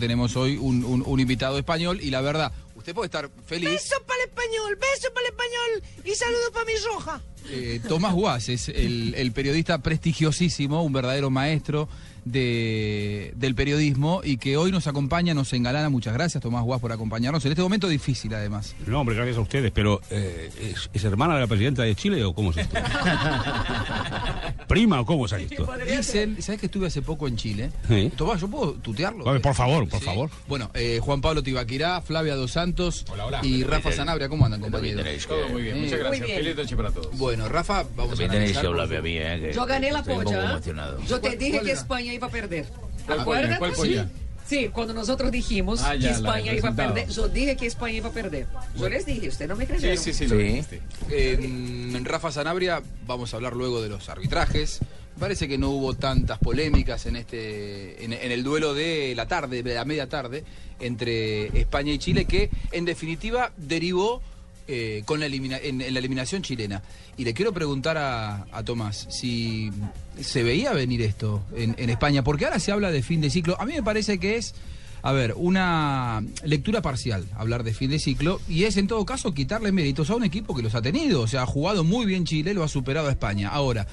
Tenemos hoy un, un- un invitado español y la verdad, usted puede estar feliz. Beso para el español, beso para el español y saludo para mi roja. Eh, Tomás Guas es el, el periodista prestigiosísimo, un verdadero maestro de, del periodismo y que hoy nos acompaña, nos engalana. Muchas gracias, Tomás Guas, por acompañarnos en este momento difícil, además. No, hombre, gracias a ustedes, pero eh, ¿es, es hermana de la presidenta de Chile o cómo es esto? ¿Prima o cómo es esto? Dicen, ¿sabes que estuve hace poco en Chile? Sí. Tomás, ¿yo puedo tutearlo? Oye, por favor, por favor. Bueno, eh, Juan Pablo Tibaquirá, Flavia Dos Santos y Rafa Sanabria, ¿cómo andan, compañeros? Todo muy bien, muchas gracias. Feliz noche para todos. Bueno, Rafa, vamos a tenéis que analizar. hablar a mí, ¿eh? Yo gané la. Yo te dije ¿Cuál que? España iba a perder. ¿Cuál ¿Acuerdas? polla? ¿Cuál polla? Sí, cuando nosotros dijimos Ah, ya, que España iba a perder, yo dije que España iba a perder. Yo les dije, usted no me creyeron. Sí, sí, sí, lo Sí. En Rafa Sanabria vamos a hablar luego de los arbitrajes. Parece que no hubo tantas polémicas en este en, en el duelo de la tarde, de la media tarde, entre España y Chile, que en definitiva derivó eh, con la elimina- en, la eliminación chilena. Y le quiero preguntar a, Tomás si se veía venir esto en, en España, porque ahora se habla de fin de ciclo. A mí me parece que es a ver, una lectura parcial, hablar de fin de ciclo, y es en todo caso quitarle méritos a un equipo que los ha tenido. O sea, ha jugado muy bien Chile, lo ha superado a España. Ahora,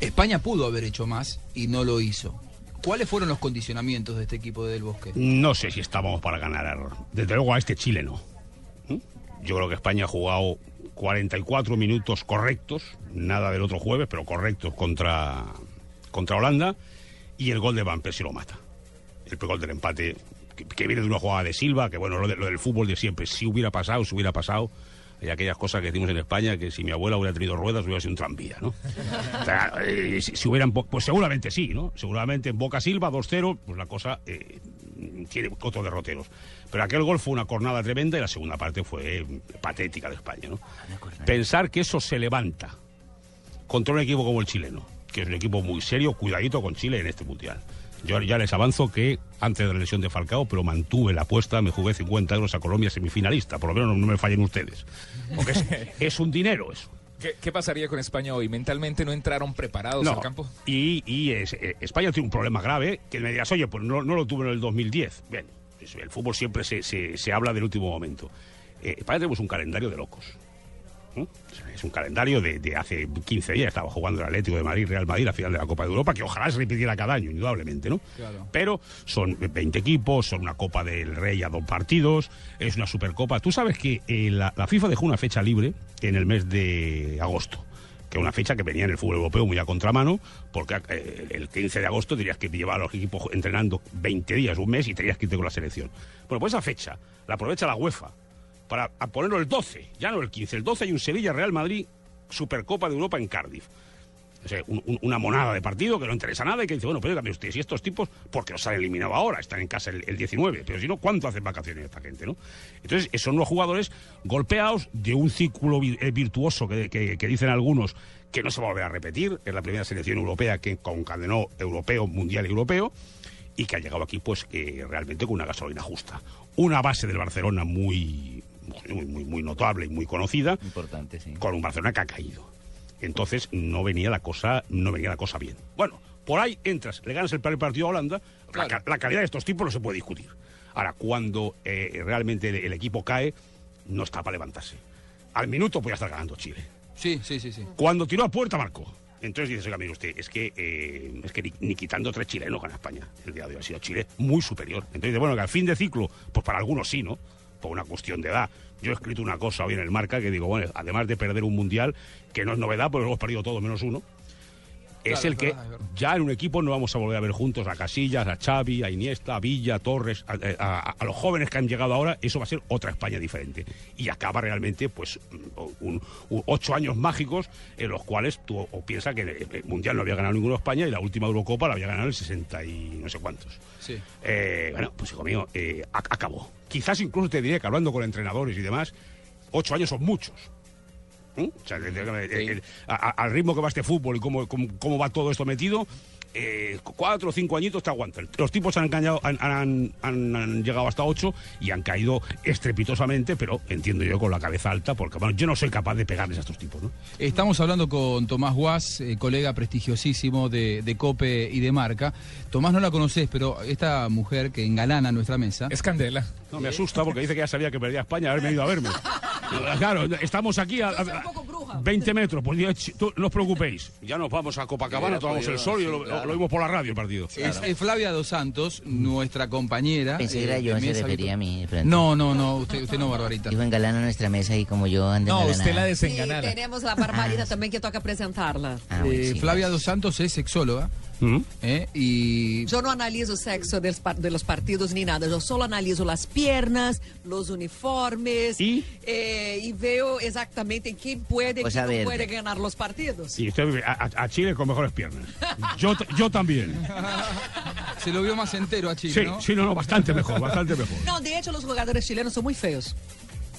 España pudo haber hecho más y no lo hizo. ¿Cuáles fueron los condicionamientos de este equipo de Del Bosque? No sé si estábamos para ganar. Desde luego a este Chile no. Yo creo que España ha jugado 44 minutos correctos, nada del otro jueves, pero correctos contra, contra Holanda, y el gol de Van Persie lo mata. El gol del empate, que, viene de una jugada de Silva, que bueno, lo, de- lo del fútbol de siempre, si hubiera pasado, si hubiera pasado. Hay aquellas cosas que decimos en España, que si mi abuela hubiera tenido ruedas, hubiera sido un tranvía, ¿no? O sea, eh, si, si hubieran, pues seguramente sí, ¿no? Seguramente en Boca Silva, 2-0, pues la cosa eh, tiene otros derroteros. Pero aquel gol fue una cornada tremenda y la segunda parte fue eh, patética de España, ¿no? Pensar que eso se levanta contra un equipo como el chileno, que es un equipo muy serio, cuidadito con Chile en este mundial. Yo ya les avanzo que antes de la lesión de Falcao, pero mantuve la apuesta, me jugué 50 euros a Colombia semifinalista, por lo menos no, no me fallen ustedes. Porque es, es un dinero eso. ¿Qué, qué pasaría con España hoy? ¿Mentalmente no entraron preparados al campo? Y, y es- eh, España tiene un problema grave, que me digas, oye, pues no, no lo tuvo en el 2010. Bien, el fútbol siempre se, se- se habla del último momento. Eh, España tenemos un calendario de locos. Es un calendario de, de hace 15 días. Estaba jugando el Atlético de Madrid, Real Madrid, la final de la Copa de Europa, que ojalá se repitiera cada año, indudablemente, ¿no? Claro. Pero son 20 equipos, son una Copa del Rey a dos partidos, es una Supercopa. Tú sabes que eh, la, la FIFA dejó una fecha libre en el mes de agosto que es una fecha que venía en el fútbol europeo muy a contramano, porque eh, el 15 de agosto tenías que llevar a los equipos entrenando 20 días, un mes, y tenías que irte con la selección. Bueno, pues esa fecha la aprovecha la UEFA para ponerlo el 12, ya no el 15, el 12 hay un Sevilla-Real Madrid Supercopa de Europa en Cardiff. Una monada de partido que no interesa nada y que dice, bueno, pero dígame usted, si estos tipos, porque los han eliminado ahora, están en casa el, el 19, pero si no, ¿cuánto hacen vacaciones esta gente, no? Entonces, son unos jugadores golpeados de un círculo eh, virtuoso que, dicen algunos que no se va a volver a repetir, es la primera selección europea que concadenó europeo, mundial y europeo, y que ha llegado aquí, pues, realmente con una gasolina justa. Una base del Barcelona muy, muy, muy, muy notable y muy conocida, Importante, sí. con un Barcelona que ha caído. Entonces no venía la cosa, no venía la cosa bien. Bueno, por ahí entras, le ganas el primer partido a Holanda, la Claro. ca- la, calidad de estos tipos no se puede discutir. Ahora, cuando eh, realmente el, el equipo cae, no está para levantarse. Al minuto podía estar ganando Chile. Sí, sí, sí, sí. Cuando tiró a puerta, marcó. Entonces dices, oiga, mire usted, es que, eh, es que ni, ni quitando tres chilenos gana España. El día de hoy ha sido Chile muy superior. Entonces, dice, bueno, que al fin de ciclo, pues para algunos sí, ¿no? Por una cuestión de edad. Yo he escrito una cosa hoy en el marca que digo, bueno, además de perder un mundial, que no es novedad, porque lo hemos perdido todo menos uno, es el que ya en un equipo no vamos a volver a ver juntos a Casillas, a Xavi, a Iniesta, a Villa, a Torres, a, a- a los jóvenes que han llegado ahora, eso va a ser otra España diferente. Y acaba realmente, pues, un- un- ocho años mágicos en los cuales tú o piensas que el, Mundial no había ganado ninguno España y la última Eurocopa la había ganado el 60 y no sé cuántos. Sí. Eh, bueno, pues hijo mío, eh, ac- acabó. Quizás incluso te diría que hablando con entrenadores y demás, ocho años son muchos. O sea, a- a- al ritmo que va este fútbol y cómo, cómo, cómo va todo esto metido, eh, cuatro o cinco añitos te aguantan. Los tipos han, engañado, han, han- han- han llegado hasta ocho y han caído estrepitosamente, pero entiendo yo con la cabeza alta, porque bueno, yo no soy capaz de pegarles a estos tipos, ¿no? Estamos hablando con Tomás Guas, eh, colega prestigiosísimo de, de Cope y de Marca. Tomás no la conoces, pero esta mujer que engalana nuestra mesa. Es Candela. No, me asusta porque dice que ya sabía que perdía España, haberme ido a verme. Claro, estamos aquí a, Yo a- un poco bruja. 20 metros, pues tú- no os preocupéis. Ya nos vamos a Copacabana, tomamos el sol y lo, claro. lo vimos por la radio el partido. Es, es Flavia Dos Santos, nuestra compañera. Pensé que eh, era yo, de se refería a mí. pronto. No, no, no, usted, usted no, Barbarita. Dijo engalana nuestra mesa y como yo ando No, engalanada. usted la E desenganada. teremos a Barbarita também que toca apresentá-la. Ah, Eh, Flavia gracias. Dos Santos es sexóloga ¿Mm? eh, y Yo no analizo sexo de los, de los partidos ni nada, yo solo analizo las piernas, los uniformes ¿Y? eh, y veo exactamente quién puede y Pues quién no puede ganar los partidos. Y usted vive a, a- Chile con mejores piernas. Yo, yo también. se lo vio más entero a Chile, Sí, ¿no? sí, no, no, bastante mejor, bastante mejor. No, de hecho los jugadores chilenos son muy feos.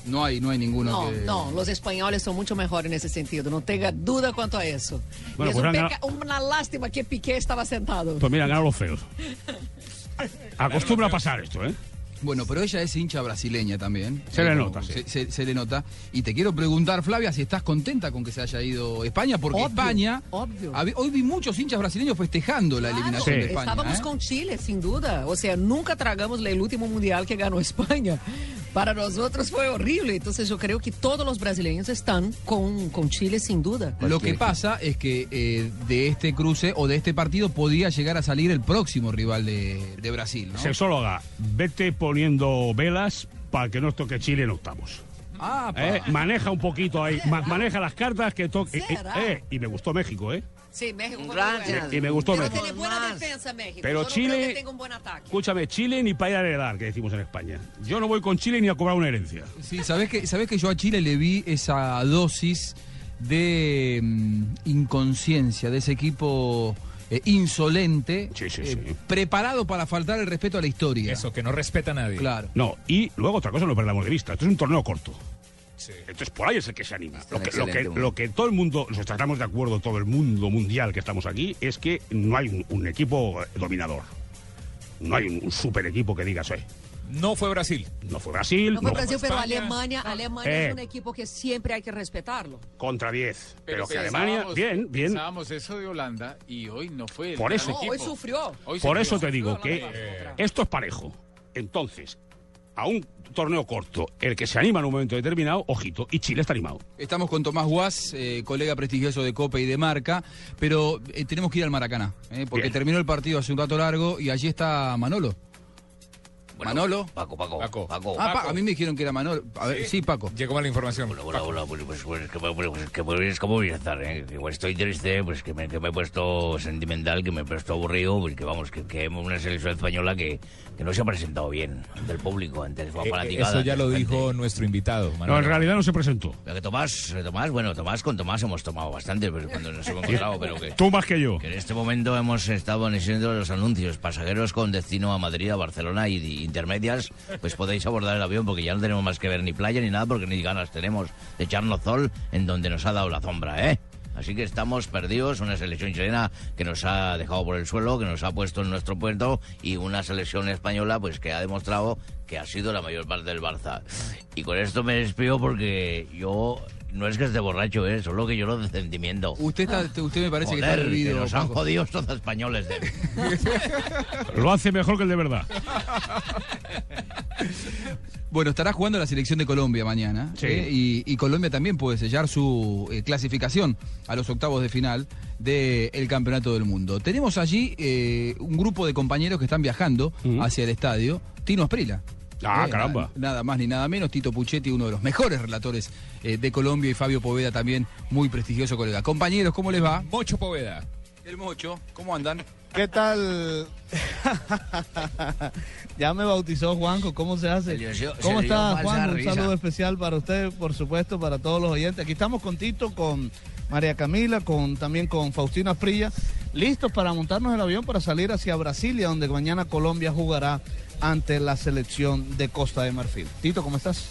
No hay, no hay ninguno No, que... no, los españoles son mucho mejores en ese sentido, no tenga duda cuanto a eso. Bueno, es pues un peca- ganado- una lástima que Piqué estaba sentado. Pues mira, ganan los feos. Acostumbra a pasar esto, ¿eh? Bueno, pero ella es hincha brasileña también. Se le nota, se, sí. se- se le nota. Y te quiero preguntar, Flavia, si estás contenta con que se haya ido España, porque Obvio, España. obvio. Hab- Hoy vi muchos hinchas brasileños festejando la eliminación Sí. de España. Estábamos ¿eh? con Chile, sin duda. O sea, nunca tragamos el último mundial que ganó España. Para nosotros fue horrible. Entonces yo creo que todos los brasileños están con, con Chile, sin duda. Lo que pasa es que eh, de este cruce o de este partido podía llegar a salir el próximo rival de, de Brasil, ¿no? Sexóloga, vete poniendo velas para que nos toque Chile en octavos. Ah, Eh, maneja un poquito ahí, ma- maneja las cartas que toque. eh, eh, y me gustó México, ¿eh? Sí, México. Y me gustó Pero México. tiene buena Más. defensa México. Pero Yo no Chile- creo que tenga un buen ataque. Escúchame, Chile ni para ir a heredar, que decimos en España. Yo no voy con Chile ni a cobrar una herencia. Sí, ¿sabés que, sabés que yo a Chile le vi esa dosis de mm, inconsciencia, de ese equipo eh, insolente, Sí, sí, eh, sí. preparado para faltar el respeto a la historia. Eso, que no respeta a nadie. Claro. No, y luego otra cosa no perdamos de vista. Esto es un torneo corto. Sí. Entonces por ahí es el que se anima. Lo que, lo, que, excelente, lo que todo el mundo, nos estamos de acuerdo, todo el mundo mundial que estamos aquí, es que no hay un, un equipo eh, dominador. No hay un, un super equipo que digas, "Oye, No fue Brasil. no fue Brasil, No fue no Brasil, pero España. Alemania, Alemania Eh. es un equipo que siempre hay que respetarlo. contra 10. Pero, que pensábamos- Alemania, bien, bien. Pensábamos eso de Holanda y hoy no fue el Por gran eso. No, equipo. hoy sufrió. Hoy Por sufrió. eso te digo Sufrió, que esto es parejo. Entonces, a un torneo corto, el que se anima en un momento determinado, ojito, y Chile está animado. Estamos con Tomás Guas, eh, colega prestigioso de Copa y de Marca, pero eh, tenemos que ir al Maracaná, eh, porque Bien. terminó el partido hace un rato largo y allí está Manolo. Manolo. Paco, Paco, Paco. Paco. Ah, Pa- a mí me dijeron que era Manolo. A ver, sí, Paco. Llegó mala información. Hola, hola, hola, pues, pues, pues, que, pues, pues, que, pues, ¿cómo voy a estar? Eh? Que, pues, estoy triste, pues que me, que me he puesto sentimental, que me he puesto aburrido, pues que vamos, que, que hemos una selección española que, que no se ha presentado bien ante el público, ante la Eh, fanaticada. eso ya lo la dijo nuestro invitado. No, Manolo. en realidad no se presentó. Pero que Tomás, eh, Tomás, bueno, Tomás con Tomás hemos tomado bastante pero cuando nos hemos encontrado, pero que, Tú más que yo. que en este momento hemos estado anunciando los anuncios. Pasajeros con destino a Madrid, a Barcelona y, y intermedias, pues podéis abordar el avión porque ya no tenemos más que ver ni playa ni nada porque ni ganas tenemos de echarnos sol en donde nos ha dado la sombra, ¿eh? Así que estamos perdidos, una selección chilena que nos ha dejado por el suelo, que nos ha puesto en nuestro puerto y una selección española pues que ha demostrado que ha sido la mayor parte del Barça. Y con esto me despido porque yo no es que esté borracho, ¿eh? solo que lloro de sentimiento. Usted, está, usted me parece que está bebido. nos han jodido estos españoles de... Lo hace mejor que el de verdad. Bueno, estará jugando la selección de Colombia mañana. Sí. ¿eh? Y, y Colombia también puede sellar su eh, clasificación a los octavos de final del Campeonato del Mundo. Tenemos allí eh, un grupo de compañeros que están viajando hacia el estadio. Tino Asprila. Ah, Eh, caramba. na- Nada más ni nada menos. Tito Puchetti, uno de los mejores relatores eh, de Colombia, y Fabio Poveda también, muy prestigioso colega. Compañeros, ¿cómo les va? Mocho Poveda. El Mocho, ¿cómo andan? ¿Qué tal? ya me bautizó Juanjo, ¿cómo se hace? Se dio- ¿Cómo está falsa Juan? Un saludo especial para usted, por supuesto, para todos los oyentes. Aquí estamos con Tito, con María Camila, con también con Faustina Prilla, listos para montarnos el avión para salir hacia Brasilia, donde mañana Colombia jugará ante la selección de Costa de Marfil. Tito, ¿cómo estás?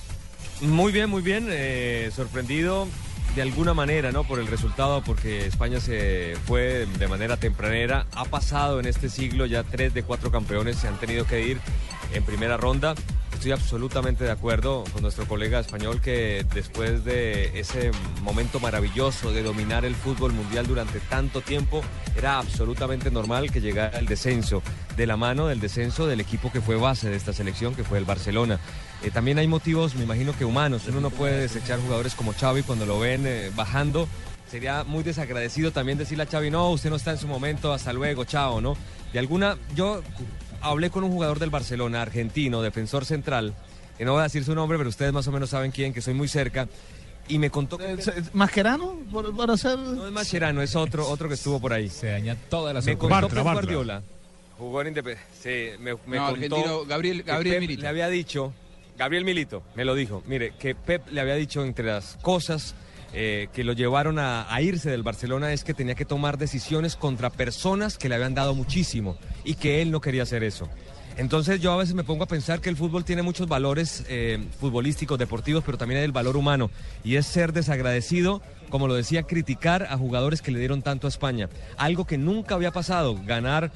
Muy bien, muy bien. eh, sorprendido. de alguna manera, ¿no? Por el resultado, porque España se fue de manera tempranera. Ha pasado en este siglo ya tres de cuatro campeones se han tenido que ir en primera ronda. Estoy absolutamente de acuerdo con nuestro colega español que después de ese momento maravilloso de dominar el fútbol mundial durante tanto tiempo, era absolutamente normal que llegara el descenso, de la mano del descenso del equipo que fue base de esta selección, que fue el Barcelona. Eh, también hay motivos, me imagino que humanos. Uno no puede desechar jugadores como Xavi cuando lo ven eh, bajando. Sería muy desagradecido también decirle a Xavi, no, usted no está en su momento, hasta luego, chao, ¿no? De alguna, yo hablé con un jugador del Barcelona, argentino, defensor central, que no voy a decir su nombre, pero ustedes más o menos saben quién, que soy muy cerca, y me contó que... ¿Mascherano? Por, por hacer... No es Mascherano, es otro, otro que estuvo por ahí. Se daña toda la Me contó Pep Guardiola. Jugó en Independiente. Sí, me, me No, contó argentino, Gabriel- Gabriel Pep Milito. Le había dicho, Gabriel Milito, me lo dijo. Mire, que Pep le había dicho entre las cosas eh, que lo llevaron a, a irse del Barcelona es que tenía que tomar decisiones contra personas que le habían dado muchísimo y que él no quería hacer eso. Entonces yo a veces me pongo a pensar que el fútbol tiene muchos valores eh, futbolísticos, deportivos, pero también hay el valor humano. Y es ser desagradecido, como lo decía, criticar a jugadores que le dieron tanto a España. Algo que nunca había pasado, ganar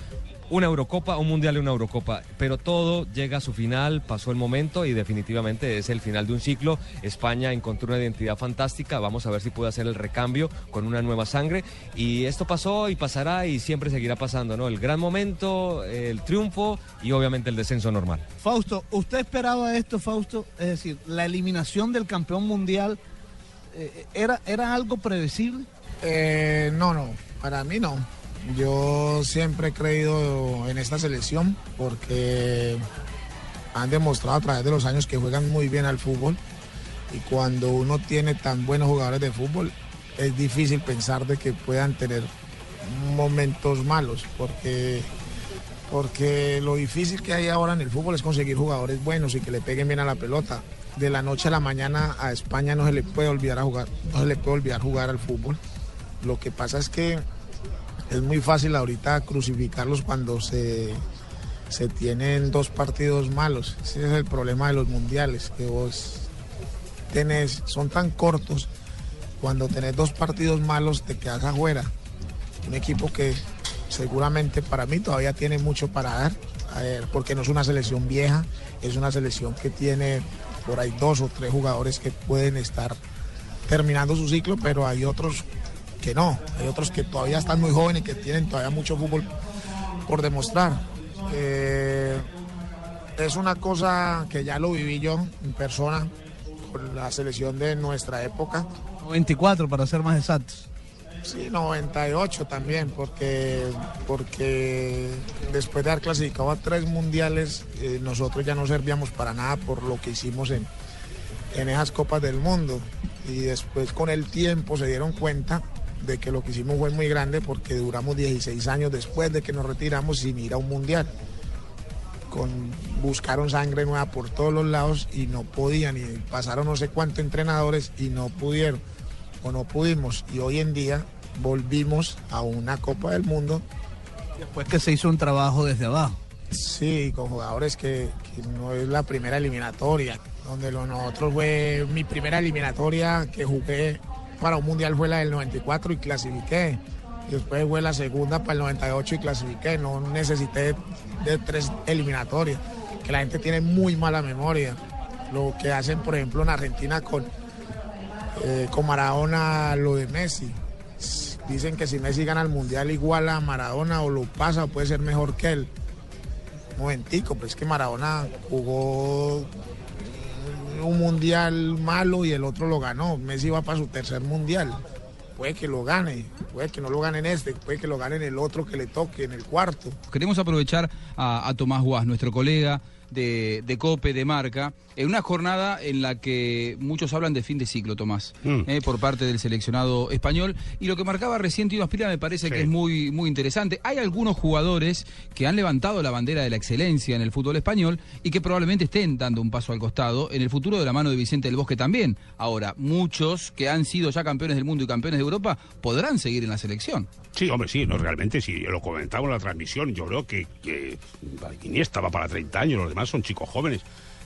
una Eurocopa, un Mundial y una Eurocopa. Pero todo llega a su final, pasó el momento y definitivamente es el final de un ciclo. España encontró una identidad fantástica, vamos a ver si puede hacer el recambio con una nueva sangre. Y esto pasó y pasará y siempre seguirá pasando, ¿no? El gran momento, el triunfo y obviamente el descenso normal. Fausto, ¿usted esperaba esto, Fausto? Es decir, la eliminación del campeón mundial, eh, ¿era, ¿era algo previsible? Eh, no, no, para mí no. Yo siempre he creído en esta selección porque han demostrado a través de los años que juegan muy bien al fútbol y cuando uno tiene tan buenos jugadores de fútbol es difícil pensar de que puedan tener momentos malos porque porque lo difícil que hay ahora en el fútbol es conseguir jugadores buenos y que le peguen bien a la pelota. De la noche a la mañana a España no se le puede olvidar a jugar, no se le puede olvidar jugar al fútbol. Lo que pasa es que es muy fácil ahorita crucificarlos cuando se, se tienen dos partidos malos. Ese es el problema de los mundiales, que vos tenés, son tan cortos, cuando tenés dos partidos malos te quedas afuera. Un equipo que seguramente para mí todavía tiene mucho para dar, a ver, porque no es una selección vieja, es una selección que tiene por ahí dos o tres jugadores que pueden estar terminando su ciclo, pero hay otros que no, hay otros que todavía están muy jóvenes y que tienen todavía mucho fútbol por demostrar. Eh, es una cosa que ya lo viví yo en persona con la selección de nuestra época. 24 para ser más exactos. Sí, 98 también, porque, porque después de haber clasificado a tres mundiales, eh, nosotros ya no servíamos para nada por lo que hicimos en, en esas Copas del Mundo. Y después con el tiempo se dieron cuenta de que lo que hicimos fue muy grande porque duramos 16 años después de que nos retiramos sin ir a un mundial. Con, buscaron sangre nueva por todos los lados y no podían, y pasaron no sé cuántos entrenadores y no pudieron o no pudimos. Y hoy en día volvimos a una Copa del Mundo. Después que se hizo un trabajo desde abajo. Sí, con jugadores que, que no es la primera eliminatoria, donde lo nosotros fue mi primera eliminatoria que jugué para un mundial fue la del 94 y clasifiqué. Después fue la segunda para el 98 y clasifiqué. No necesité de tres eliminatorias, que la gente tiene muy mala memoria. Lo que hacen, por ejemplo, en Argentina con, eh, con Maradona, lo de Messi. Dicen que si Messi gana el mundial igual a Maradona o lo pasa, puede ser mejor que él. Momentico, pues que Maradona jugó un mundial malo y el otro lo ganó. Messi va para su tercer mundial. Puede que lo gane, puede que no lo gane en este, puede que lo gane en el otro que le toque, en el cuarto. Queremos aprovechar a, Tomás Guas, nuestro colega de, de COPE, de Marca, en una jornada en la que muchos hablan de fin de ciclo, Tomás, eh, por parte del seleccionado español. Y lo que marcaba recién Tino Aspira me parece que es muy, muy interesante. Hay algunos jugadores que han levantado la bandera de la excelencia en el fútbol español y que probablemente estén dando un paso al costado en el futuro de la mano de Vicente del Bosque también. Ahora, muchos que han sido ya campeones del mundo y campeones de Europa podrán seguir en la selección. Sí, hombre, sí, no, realmente, sí, lo comentaba en la transmisión, yo creo que, que Iniesta va para 30 años, los demás son chicos jóvenes.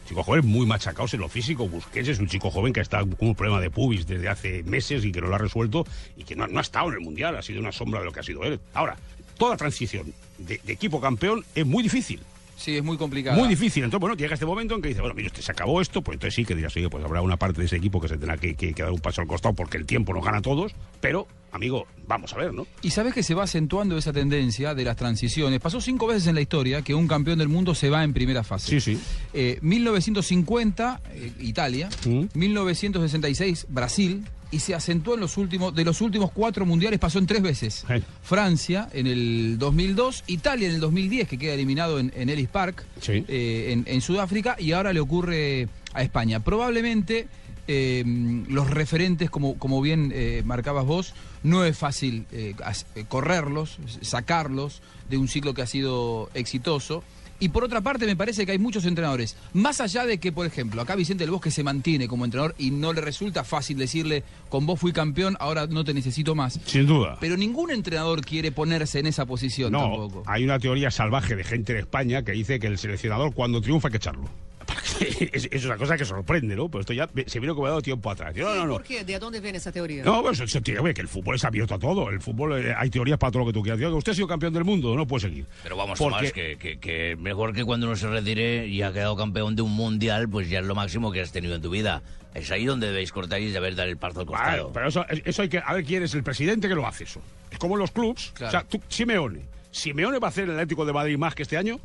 Chico joven muy machacados en lo físico. Busquets es un chico joven que está con un problema de pubis desde hace meses y que no lo ha resuelto y que no, no ha estado en el Mundial. Ha sido una sombra de lo que ha sido él. Ahora, toda transición de, de equipo campeón es muy difícil. Sí, es muy complicado. Muy difícil. Entonces, bueno, llega este momento en que dice, bueno, mire usted, se acabó esto, pues entonces sí que dirás, oye, pues habrá una parte de ese equipo que se tendrá que, que- que dar un paso al costado porque el tiempo nos gana a todos, pero, amigo, vamos a ver, ¿no? Y sabes que se va acentuando esa tendencia de las transiciones. Pasó cinco veces en la historia que un campeón del mundo se va en primera fase. Sí, sí. Eh, 1950, eh, Italia. 1966, Brasil. Y se acentuó en los últimos, de los últimos cuatro mundiales, pasó en tres veces. Francia en el 2002, Italia en el 2010, que queda eliminado en, en Ellis Park, eh, en, en Sudáfrica, y ahora le ocurre a España. Probablemente eh, los referentes, como, como bien eh, marcabas vos, no es fácil eh, eh, correrlos, sacarlos de un ciclo que ha sido exitoso. Y por otra parte, me parece que hay muchos entrenadores, más allá de que, por ejemplo, acá Vicente del Bosque se mantiene como entrenador y no le resulta fácil decirle, con vos fui campeón, ahora no te necesito más. Sin duda. Pero ningún entrenador quiere ponerse en esa posición No, tampoco. hay una teoría salvaje de gente en España que dice que el seleccionador cuando triunfa hay que echarlo. Es, es una cosa que sorprende, ¿no? Pero esto ya se vino como dado tiempo atrás. No, no, no. ¿Por qué? ¿De dónde viene esa teoría? No, pues eso tiene que el fútbol es abierto a todo. El fútbol, eh, hay teorías para todo lo que tú quieras. Digo, usted ha sido campeón del mundo, no puede seguir. Pero vamos, Porque- Tomás, que, que- que mejor que cuando uno se retire y ha quedado campeón de un mundial, pues ya es lo máximo que has tenido en tu vida. Es ahí donde debéis cortar y saber dar el parto al Claro, costado. pero eso, eso hay que. A ver quién es el presidente que lo hace eso. Es como los clubs. O sea, tú, Simeone. ¿Simeone va a hacer el Atlético de Madrid más que este año?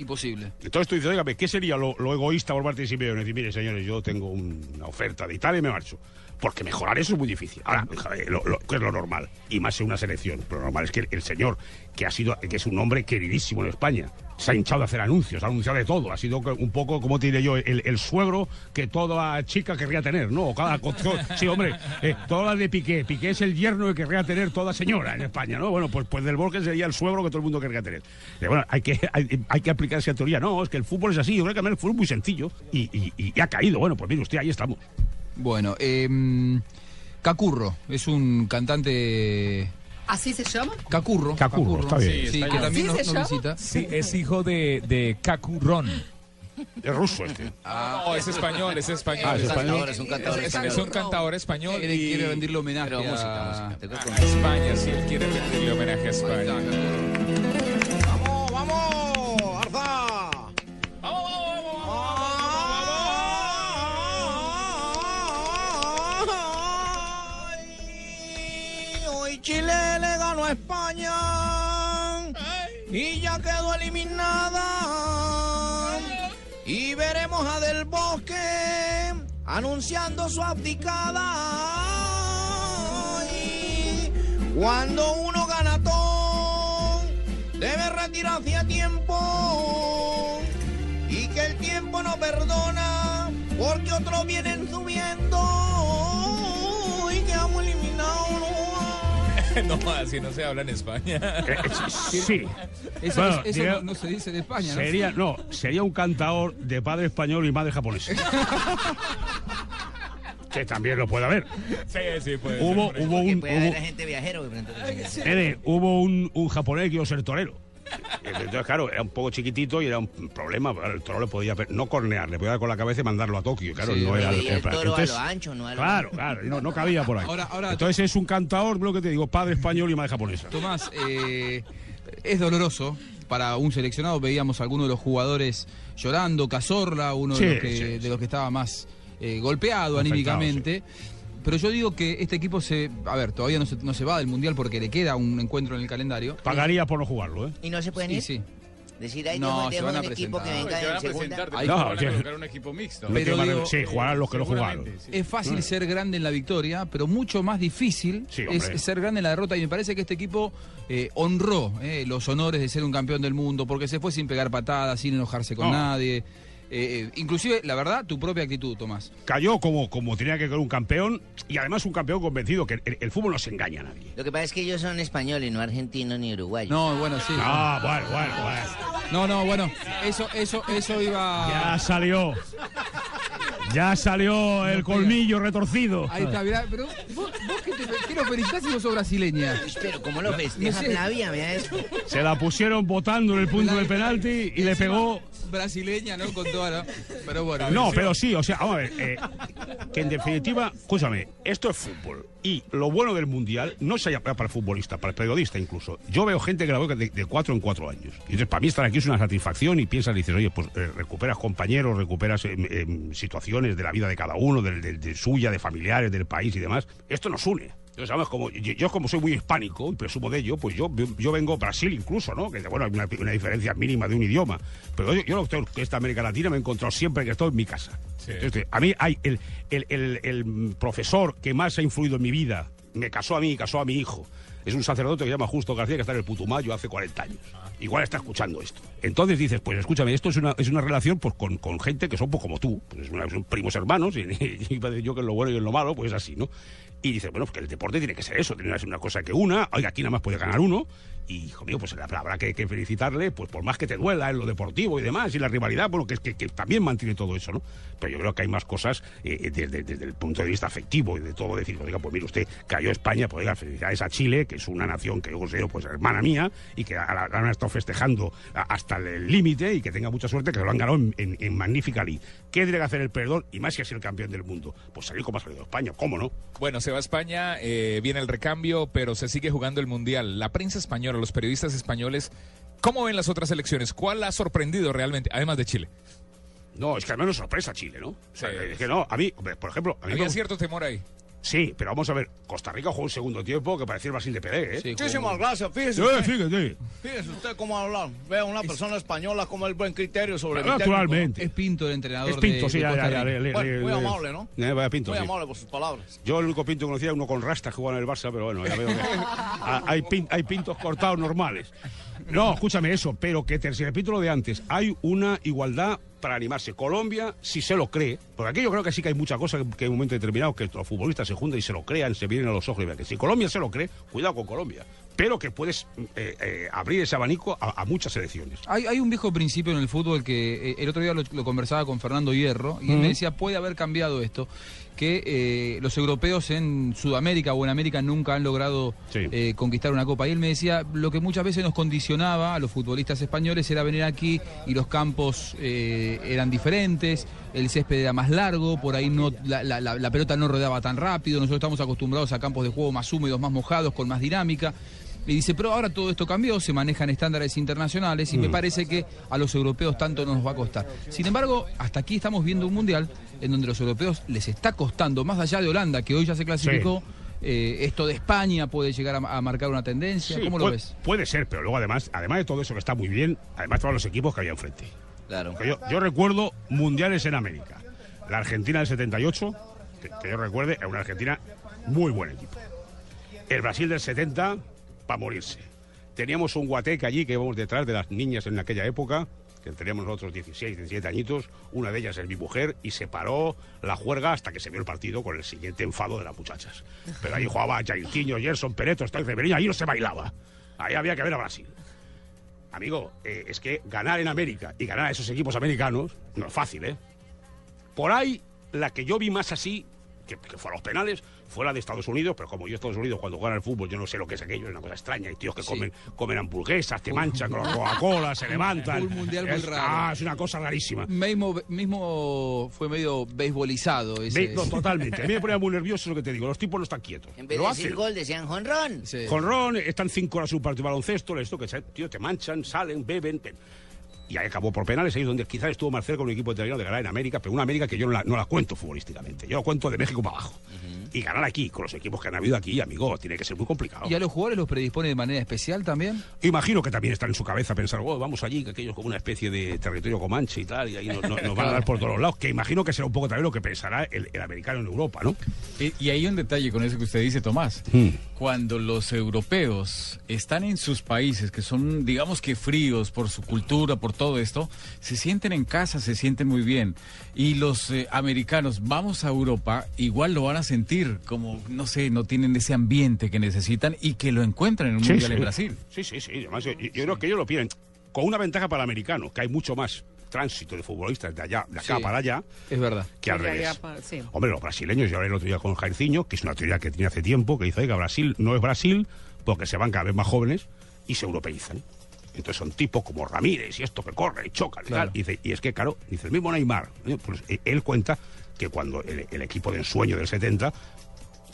Imposible. Entonces tú dices, oígame, ¿qué sería lo, lo egoísta por parte de Simeone? Decir, mire, señores, yo tengo una oferta de Italia y me marcho. Porque mejorar eso es muy difícil. Ahora, lo, ¿qué es lo normal? Y más en una selección. Lo normal es que el, señor, que ha sido, que es un hombre queridísimo en España, se ha hinchado de hacer anuncios, ha anunciado de todo. Ha sido un poco, como te diré yo, el, suegro que toda chica querría tener, ¿no? Cada, sí, hombre, eh, todas de Piqué. Piqué es el yerno que querría tener toda señora en España, ¿no? Bueno, pues, pues del Borges sería el suegro que todo el mundo querría tener. Eh, bueno, hay que, hay que aplicar esa teoría. No, es que el fútbol es así. Yo creo que el fútbol es muy sencillo y, y- y ha caído. Bueno, pues mire usted, ahí estamos. Bueno, eh, Cacurro es un cantante. ¿Así se llama? Cacurro. Cacurro, está bien. Sí, Sí, que español. también visita. Sí, es hijo de, de Cacurrón. Es ruso este. no, es español, es español. Ah, es español. Es un cantador Es- es- español. Es un cantador español. Quiere, y- quiere rendirle homenaje a... música, a. España, sí, él quiere rendirle homenaje a España. Y veremos a Del Bosque anunciando su abdicada. Cuando uno gana todo, debe retirarse a tiempo. Y que el tiempo no perdona, porque otros vienen subiendo. no, así no se habla en España. Eh, sí. Eso, Bueno, eso diría- no, no se dice en España, ¿no? Sería, no, sería un cantador de padre español y madre japonesa. que también lo puede haber. Sí, sí, puede Hubo, ser. hubo Que un, puede haber hubo, gente viajero. pero entonces- Ede, hubo un, un japonés que iba a ser torero. Entonces, claro, era un poco chiquitito y era un problema. claro, El toro le podía, no cornear, le podía dar con la cabeza y mandarlo a Tokio. Claro, Sí, no era el plan. toro a lo ancho, no a lo Claro, claro, no, no cabía por ahí. Ahora- ahora- Entonces es un cantador, lo que te digo, padre español y madre japonesa. Tomás, eh, es doloroso para un seleccionado. Veíamos a algunos de los jugadores llorando, Cazorla, uno Sí, de, los que, sí, de los que estaba más eh, golpeado anímicamente. Pero yo digo que este equipo se. A ver, todavía no se, no se va del mundial porque le queda un encuentro en el calendario. Pagaría por no jugarlo, ¿eh? ¿Y no se pueden Sí, ir? sí. Decir, ahí No, a un equipo que presentar. venga en segunda. Ahí- No, van a sí. colocar un equipo mixto. Pero digo- sí, jugarán los que lo jugaron. Sí. Es fácil ser grande en la victoria, pero mucho más difícil Sí, es ser grande en la derrota. Y me parece que este equipo eh, honró eh, los honores de ser un campeón del mundo, porque se fue sin pegar patadas, sin enojarse con No. nadie. Eh, eh, inclusive, la verdad, tu propia actitud, Tomás. Cayó como, como tenía que caer un campeón y además un campeón convencido que el, el fútbol no se engaña a nadie. Lo que pasa es que ellos son españoles, no argentinos ni uruguayos. No, bueno, sí. Ah, bueno, bueno, bueno. No, no, bueno, eso, eso, eso iba. Ya salió. Ya salió el colmillo retorcido. Ahí está, mirá, pero vos, vos que te quiero felicitar si vos sos brasileña. Pero ¿cómo lo No sé. Flavia? Mira eso. Se la pusieron votando en el punto de penalti y le pegó. Brasileña, ¿no? Con toda la... Pero bueno. No, pero sí, o sea, vamos a ver, eh, que en definitiva, escúchame, esto es fútbol. Y lo bueno del Mundial no se llama para el futbolista, para el periodista incluso. Yo veo gente que la veo de, de cuatro en cuatro años. Y entonces, para mí estar aquí es una satisfacción y piensas, dices, oye, pues eh, recuperas compañeros, recuperas situaciones de la vida de cada uno, del- del- de, suya, de familiares, del país y demás. Esto nos une. Entonces. Como, yo, yo como soy muy hispánico y presumo de ello, pues yo, yo vengo Brasil incluso, ¿no? Que bueno, hay una, una diferencia mínima de un idioma. Pero yo, yo lo que tengo que esta América Latina me he encontrado siempre que estoy en mi casa. Entonces, a mí hay el, el- el- el profesor que más ha influido en mi vida, me casó a mí y casó a mi hijo. Es un sacerdote que se llama Justo García, que está en el Putumayo hace 40 años. Igual está escuchando esto. Entonces dices, pues escúchame, esto es una, es una relación pues, con, con gente que son pues, como tú. Pues, es una- son primos hermanos, y, y a decir yo que en lo bueno y en lo malo, pues es así, ¿no? Y dices, bueno, pues que el deporte tiene que ser eso, tiene que ser una cosa que una. Oiga, aquí nada más puede ganar uno. Y, hijo mío, pues habrá que, felicitarle, pues por más que te duela en lo deportivo y demás, y la rivalidad, bueno, que, que, que también mantiene todo eso, ¿no? Pero yo creo que hay más cosas eh, desde, desde el punto de vista afectivo y de todo decir, oiga, pues mire usted, cayó España, pues oiga, felicidades a Chile, que es una nación que yo considero pues hermana mía, y que ahora han estado festejando hasta el límite y que tenga mucha suerte, que se lo han ganado en, magnífica league. ¿Qué tiene que hacer el perdón? Y más que es el campeón del mundo. Pues salir como ha salido España, ¿cómo no? Bueno, se va a España, eh, viene el recambio, pero se sigue jugando el Mundial. La prensa española, los periodistas españoles, ¿cómo ven las otras elecciones? ¿Cuál ha sorprendido realmente, además de Chile? No, es que al menos sorpresa Chile, ¿no? O sea, es que no, a mí, por ejemplo... A mí Había me- cierto temor ahí. Sí, pero vamos a ver, Costa Rica jugó un segundo tiempo que parecía el Brasil de Pelé, ¿eh? Muchísimas gracias, fíjese. Sí, fíjate. Fíjese usted cómo hablar. Vea una persona española como el buen criterio sobre mi Naturalmente. Es Pinto el entrenador Es Pinto, de, sí, de ya, Costa ya, ya, le- Bueno, le- muy le- amable, ¿no? Eh, vaya Pinto, Muy sí. amable por sus palabras. Yo el único pinto que conocía era uno con rastas que jugaba en el Barça, pero bueno, ya veo que hay, pin- hay pintos cortados normales. No, escúchame eso, pero que te repito de antes, hay una igualdad para animarse. Colombia, si se lo cree, porque aquí yo creo que sí que hay mucha cosa que, que en un momento determinado que los futbolistas se juntan y se lo crean, se vienen a los ojos y vean que si Colombia se lo cree, cuidado con Colombia. Pero que puedes eh, eh, abrir ese abanico a, a muchas selecciones. Hay, hay un viejo principio en el fútbol que eh, el otro día lo, lo conversaba con Fernando Hierro y él Ujú. me decía, puede haber cambiado esto, que eh, los europeos en Sudamérica o en América nunca han logrado eh, conquistar una copa. Y él me decía, lo que muchas veces nos condicionaba a los futbolistas españoles era venir aquí y los campos eh, eran diferentes, el césped era más largo, por ahí no la, la- la- la pelota no rodeaba tan rápido, nosotros estamos acostumbrados a campos de juego más húmedos, más mojados, con más dinámica. Y dice, pero ahora todo esto cambió, se manejan estándares internacionales y me Mm. parece que a los europeos tanto no nos va a costar. Sin embargo, hasta aquí estamos viendo un mundial en donde los europeos les está costando, más allá de Holanda, que hoy ya se clasificó, eh, esto de España puede llegar a, a marcar una tendencia. Sí, ¿Cómo lo puede, ves? Puede ser, pero luego además, además de todo eso que está muy bien, además todos los equipos que había enfrente. Claro. Yo, yo recuerdo mundiales en América. La Argentina del 78, que, que yo recuerde, era una Argentina muy buen equipo. El Brasil del 70, para morirse. Teníamos un guateque allí que íbamos detrás de las niñas en aquella época, que teníamos nosotros 16, 17 añitos, una de ellas es mi mujer, y se paró la juerga hasta que se vio el partido con el siguiente enfado de las muchachas. Pero ahí jugaba Jairzinho, Gerson, Pereto, Stoy Riberyña, ahí no se bailaba. Ahí había que ver a Brasil. Amigo, eh, es que ganar en América y ganar a esos equipos americanos no es fácil, ¿eh? Por ahí, la que yo vi más así, que, que fue a los penales, fue la de Estados Unidos, pero como yo Estados Unidos cuando juegan al fútbol, yo no sé lo que es aquello, es una cosa extraña. Hay tíos que comen, comen hamburguesas, te manchan con la Coca-Cola, se levantan. Un mundial muy es, raro. Ah, es una cosa rarísima. Mismo, mismo fue medio beisbolizado ese. No, totalmente. A mí me ponía muy nervioso lo que te digo. Los tipos no están quietos. En vez Lo de hacen. decir gol, decían jonrón. Con Ron, están cinco horas en un partido de baloncesto, esto que tío, te manchan, salen, beben. Y ahí acabó por penales, ahí es donde quizás estuvo más cerca con un equipo italiano de ganar en América, pero una América que yo no la, no la cuento futbolísticamente. Yo la cuento de México para abajo. Y ganar aquí, con los equipos que han habido aquí, amigo, tiene que ser muy complicado. ¿Y a los jugadores los predispone de manera especial también? Imagino que también está en su cabeza pensar, oh, vamos allí, que aquello es como una especie de territorio comanche y tal, y ahí nos, nos- nos van a dar por todos lados. Que imagino que será un poco también lo que pensará el, el americano en Europa, ¿no? Y, y hay un detalle con eso que usted dice, Tomás. Hmm. Cuando los europeos están en sus países, que son, digamos que fríos por su cultura, por todo esto, se sienten en casa, se sienten muy bien. Y los eh, americanos, vamos a Europa, igual lo van a sentir, como, no sé, no tienen ese ambiente que necesitan y que lo encuentran en un Sí, mundial sí. en Brasil. Sí, sí, sí. Además, yo, yo creo que ellos lo piden con una ventaja para el americano, que hay mucho más tránsito de futbolistas de allá, de acá Sí. para allá, Es verdad. que al revés. para- sí. Hombre, los brasileños, yo hablé el otro día con Jairzinho, que es una teoría que tiene hace tiempo, que dice, oiga, Brasil no es Brasil porque se van cada vez más jóvenes y se europeizan. Entonces son tipos como Ramírez y esto que corre y choca y Claro. Y, dice, y es que, claro, dice el mismo Neymar, ¿eh? pues eh, él cuenta que cuando el, el equipo de ensueño del 70,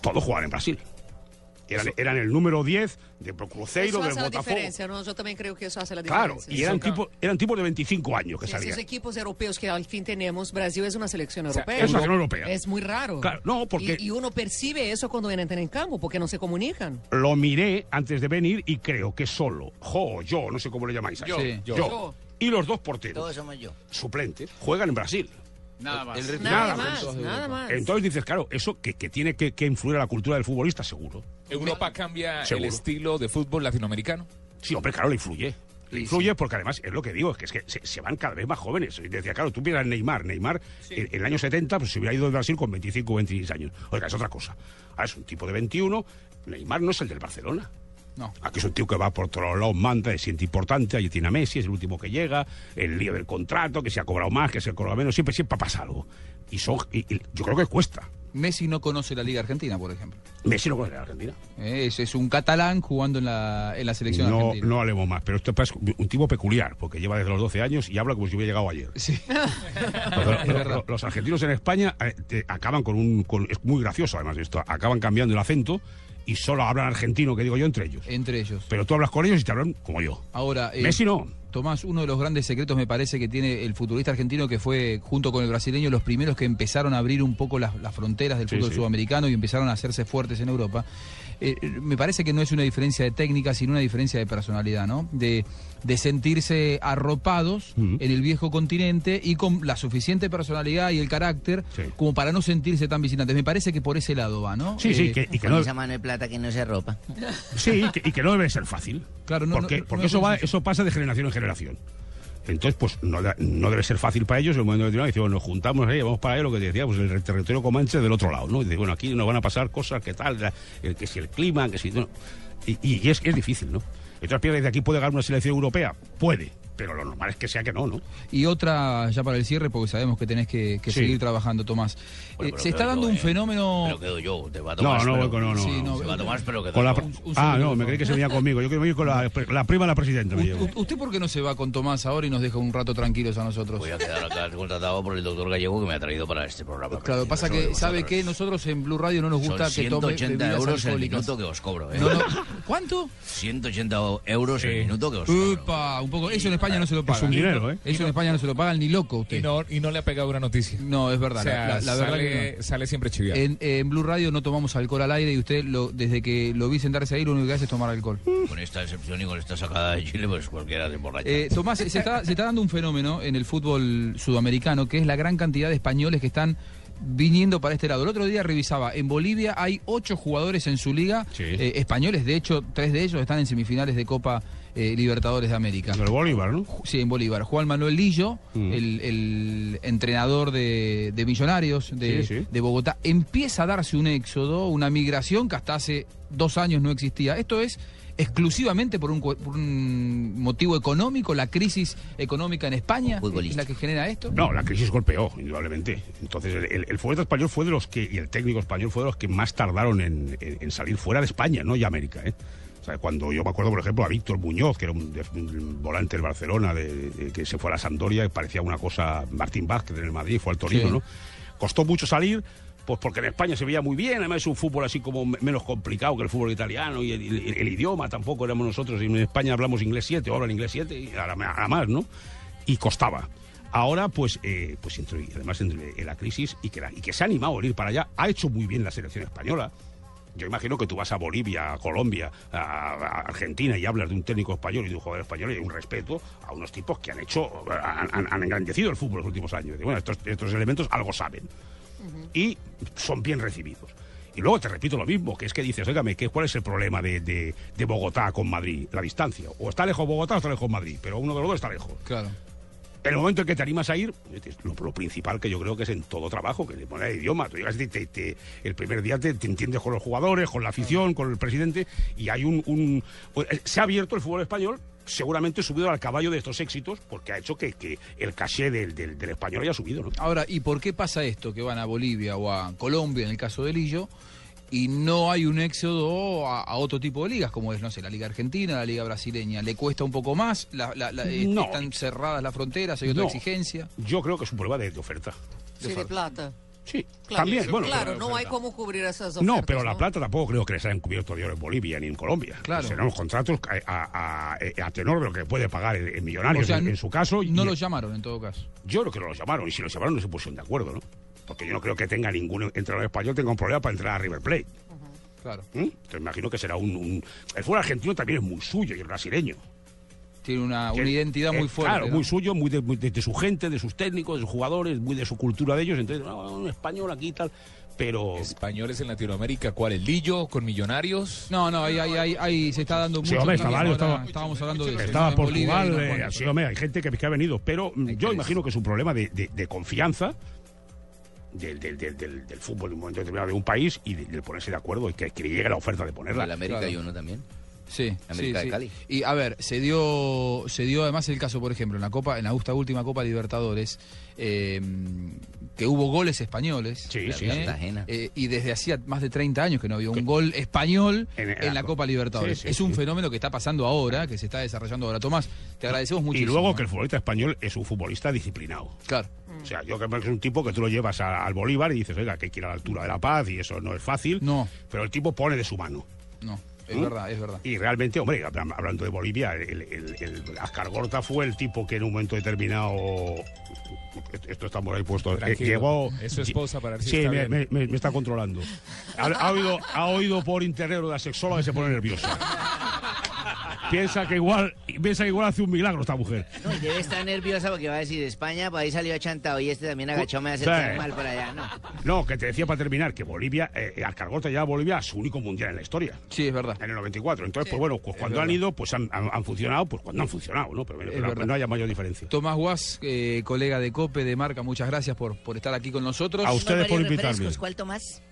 todos jugaban en Brasil. Eran, eran el número 10 de Pro Cruzeiro, Eso del hace la Botafogo. diferencia, ¿no? Yo también creo que eso hace la Claro, diferencia. y eran tipos, eran tipos de 25 años que Sí, salían. esos equipos europeos que al fin tenemos, Brasil es una selección sea, europea. es una selección europea. Es muy raro. Claro, no, porque- Y, y uno percibe eso cuando entran en campo, porque no se comunican. Lo miré antes de venir y creo que solo Jo, yo, no sé cómo le llamáis a Yo, eso, yo. Yo. y los dos porteros Todos somos yo. suplentes juegan en Brasil. Nada más. El Nada, Nada, más, de nada más. Entonces dices, claro, eso que, que tiene que, que influir a la cultura del futbolista, seguro. ¿Europa cambia Seguro. el estilo de fútbol latinoamericano? Sí, hombre, claro, le influye. Le influye porque además es lo que digo, es que, es que se, se van cada vez más jóvenes. Y decía, claro, tú a Neymar. Neymar en, en el año 70 pues, se hubiera ido de Brasil con 25 o 26 años. Oiga, es otra cosa. Ahora es un tipo de 21. Neymar no es el del Barcelona. No. Aquí es un tío que va por todos lados, manda, se siente importante, allí tiene a Messi, es el último que llega, el lío del contrato, que se ha cobrado más, que se ha cobrado menos, siempre, siempre pasa algo. Y son, y- y yo creo que cuesta. Messi no conoce la Liga Argentina, por ejemplo. Messi no conoce la Argentina. Eh, Es, es un catalán jugando en la, en la selección No, argentina. no hablemos más, pero esto es un tipo peculiar, porque lleva desde los 12 años y habla como si hubiera llegado ayer. Sí. Los, argentinos en España eh, te- acaban con un... con- es muy gracioso además esto, acaban cambiando el acento y solo hablan argentino, que digo yo, entre ellos. Entre ellos. Pero tú hablas con ellos y te hablan como yo. Ahora, eh, Messi no. Tomás, uno de los grandes secretos me parece que tiene el futbolista argentino que fue, junto con el brasileño, los primeros que empezaron a abrir un poco las, las fronteras del Sí, fútbol sí. sudamericano y empezaron a hacerse fuertes en Europa. Eh, me parece que no es una diferencia de técnica, sino una diferencia de personalidad, ¿no? De, de sentirse arropados en el viejo continente y con la suficiente personalidad y el carácter Sí. como para no sentirse tan visitantes. Me parece que por ese lado va, ¿no? Sí, sí, Eh, que, y que Con no, esa mano de plata que no se ropa. sí, y que, y que no debe ser fácil. Claro, no- porque no- porque no eso, es va, eso pasa de generación en generación. Entonces, pues no, no debe ser fácil para ellos. El momento determinado, dice, bueno, nos juntamos ahí, vamos para allá, lo que decía, pues el territorio comanche del otro lado, ¿no? Y dice, bueno, aquí nos van a pasar cosas, que tal, el, que si el clima, que si. no. Y, y es, es difícil, ¿no? Entonces, piensas de aquí puede ganar una selección europea? Puede, pero lo normal es que sea que no, ¿no? Y otra, ya para el cierre, porque sabemos que tenés que, que Sí. seguir trabajando, Tomás. Bueno, Eh, se está dando yo, un eh. fenómeno... Pero quedo yo, te va a No, tomar. no, pero- no, no, no. Sí, no, Se va a tomar, pero quedo Con la, un segundo, ah, no, me creí que se venía conmigo. Yo quiero ir con la, la prima de la presidenta. me llevo. U- ¿Usted por qué no se va con Tomás ahora y nos deja un rato tranquilos a nosotros? Voy a quedar acá contratado por el doctor Gallego que me ha traído para este programa. Claro, pasa que, ¿sabe qué? Nosotros en Blue Radio no nos gusta Son que tome 180 bebidas euros el minuto que os cobro, ¿eh? No, no. ¿Cuánto? 180 euros el minuto que os cobro. Upa, un poco. Eso en España no se lo pagan. Es un dinero, ¿eh? Eso en España no se lo pagan ni loco usted. Y no, y no le ha pegado una noticia. No, es verdad. O sea, la, la- la verdad sale, que no. sale siempre chiviado. En, en Blue Radio no tomamos alcohol al aire y usted, lo, desde que lo vi sentarse ahí, lo único que hace es tomar alcohol. Con esta excepción y con esta sacada de Chile, pues cualquiera se emborracha. Eh, Tomás, se está, se está dando un fenómeno en el fútbol sudamericano que es la gran cantidad de españoles que están viniendo para este lado. El otro día revisaba, en Bolivia hay ocho jugadores en su liga Sí. eh, españoles, de hecho, tres de ellos están en semifinales de Copa eh, Libertadores de América. El Bolívar, ¿no? Sí, en Bolívar. Juan Manuel Lillo, Mm. el, el entrenador de, de Millonarios de, Sí, sí. de Bogotá, empieza a darse un éxodo, una migración que hasta hace dos años no existía. Esto es exclusivamente por un, por un motivo económico, la crisis económica en España es la que genera esto. No, la crisis golpeó, indudablemente. Entonces, el, el, el futbolista español fue de los que, y el técnico español fue de los que más tardaron en, en- en salir fuera de España, no ya América, ¿eh? O sea, cuando yo me acuerdo, por ejemplo, a Víctor Muñoz, que era un, un volante del Barcelona, de, de- que se fue a la Sampdoria, y parecía una cosa, Martín Vázquez en el Madrid, fue al Torino, Sí. ¿no? Costó mucho salir, pues porque en España se veía muy bien, además es un fútbol así como me- menos complicado que el fútbol italiano, y el, el- el idioma tampoco éramos nosotros, y en España hablamos inglés 7, o hablan inglés 7, y ahora, ahora más, ¿no? Y costaba. Ahora, pues, eh, pues además entre la crisis y que, la- y que se ha animado a ir para allá, ha hecho muy bien la selección española. Yo imagino que tú vas a Bolivia, a Colombia, a, Argentina y hablas de un técnico español y de un jugador español y hay un respeto a unos tipos que han hecho, han, engrandecido el fútbol los últimos años. Bueno, estos, estos elementos algo saben y son bien recibidos. Y luego te repito lo mismo, que es que dices, óigame, ¿qué, ¿cuál es el problema de, de- de Bogotá con Madrid? La distancia. O está lejos Bogotá o está lejos Madrid, pero uno de los dos está lejos. Claro. El momento en que te animas a ir, lo, principal que yo creo que es en todo trabajo, que le pone el idioma. Tú llegas te- te- el primer día te, entiendes con los jugadores, con la afición, con el presidente, y hay un... pues, eh, se ha abierto el fútbol español, seguramente subido al caballo de estos éxitos, porque ha hecho que, el caché del, del- del español haya subido, ¿no? Ahora, ¿y por qué pasa esto? Que van a Bolivia o a Colombia, en el caso de Lillo, y no hay un éxodo a, a otro tipo de ligas, como es, no sé, la Liga Argentina, la Liga Brasileña. ¿Le cuesta un poco más? La- la- la- eh, No. ¿Están cerradas las fronteras? ¿Hay otra No. exigencia? Yo creo que es un problema de, de oferta. Sí, de plata. Sí, Claro, también, bueno. claro no hay cómo cubrir esas ofertas. No, pero la plata tampoco creo que les hayan cubierto de oro en Bolivia ni en Colombia. Claro. Tenemos contratos a, a- a- a tenor de lo que puede pagar el, el millonario O sea, en, en su caso. y- No los llamaron en todo caso. Yo creo que no los llamaron, y si los llamaron no se pusieron de acuerdo, ¿no? Porque yo no creo que tenga ningún entrenador español tenga un problema para entrar a River Plate. Claro. ¿Mm? Entonces imagino que será un, un- El fútbol argentino también es muy suyo y el brasileño. Tiene una, una identidad muy fuerte. Claro, ¿no? muy suyo, muy de, muy de- de su gente, de sus técnicos, de sus jugadores, muy de su cultura de ellos. Entonces, no, un español aquí y tal. Pero. Españoles en Latinoamérica, ¿cuál? ¿El Lillo con Millonarios? No, no, ahí, ahí, ahí, ahí se está dando mucho. Sí, hombre, está ahora estaba- estábamos hablando de eso, Estaba Bolivia Portugal, unos eh, sí, hombre, hay gente que, que ha venido, pero yo imagino que es un problema de, de- de confianza del, del, del, del- del fútbol en un momento determinado de un país y de, de ponerse de acuerdo y que, que le llegue la oferta de ponerla. En América Claro. hay uno también. Sí, América sí, de sí. Cali. Y a ver, se dio, se dio además el caso, por ejemplo, en la Copa, en la última Copa Libertadores, eh, que hubo goles españoles. Sí, sí, ¿eh? Eh, y desde hacía más de 30 años que no había un gol español En- la Copa Libertadores. Es un fenómeno que está pasando ahora, que se está desarrollando ahora. Tomás, te agradecemos Y muchísimo. luego que el ¿eh? futbolista español es un futbolista disciplinado. Claro. O sea, yo creo que es un tipo que tú lo llevas a- al Bolívar y dices, oiga, que hay que ir a la altura de la paz y eso no es fácil. No. Pero el tipo pone de su mano. No, es ¿Mm? verdad, es verdad. Y realmente, hombre, habla- hablando de Bolivia, el, el, el Ascar Gorta fue el tipo que en un momento determinado. Esto está por ahí puesto. eh, llegó. Es su esposa para ver si Sí, está me, bien. me- me- me está controlando. Ha, ha oído, ha oído por internet lo de la sexóloga y se pone nerviosa. Piensa que igual piensa que igual hace un milagro esta mujer. No, y debe estar nerviosa porque va a decir España, por ahí salió achantado y este también agachó, me hace Sí. mal por allá, ¿no? No, que te decía para terminar que Bolivia, eh, Ascar Gorta lleva a Bolivia a su único mundial en la historia. Sí, es verdad. En el 94. Entonces, pues bueno, pues cuando han ido, pues han, han- han funcionado, pues cuando han funcionado, ¿no? Pero, no haya mayor diferencia. Tomás Guas, eh, colega de COPE, de Marca, muchas gracias por, por estar aquí con nosotros. A ustedes por invitarme. ¿Cuál tomás?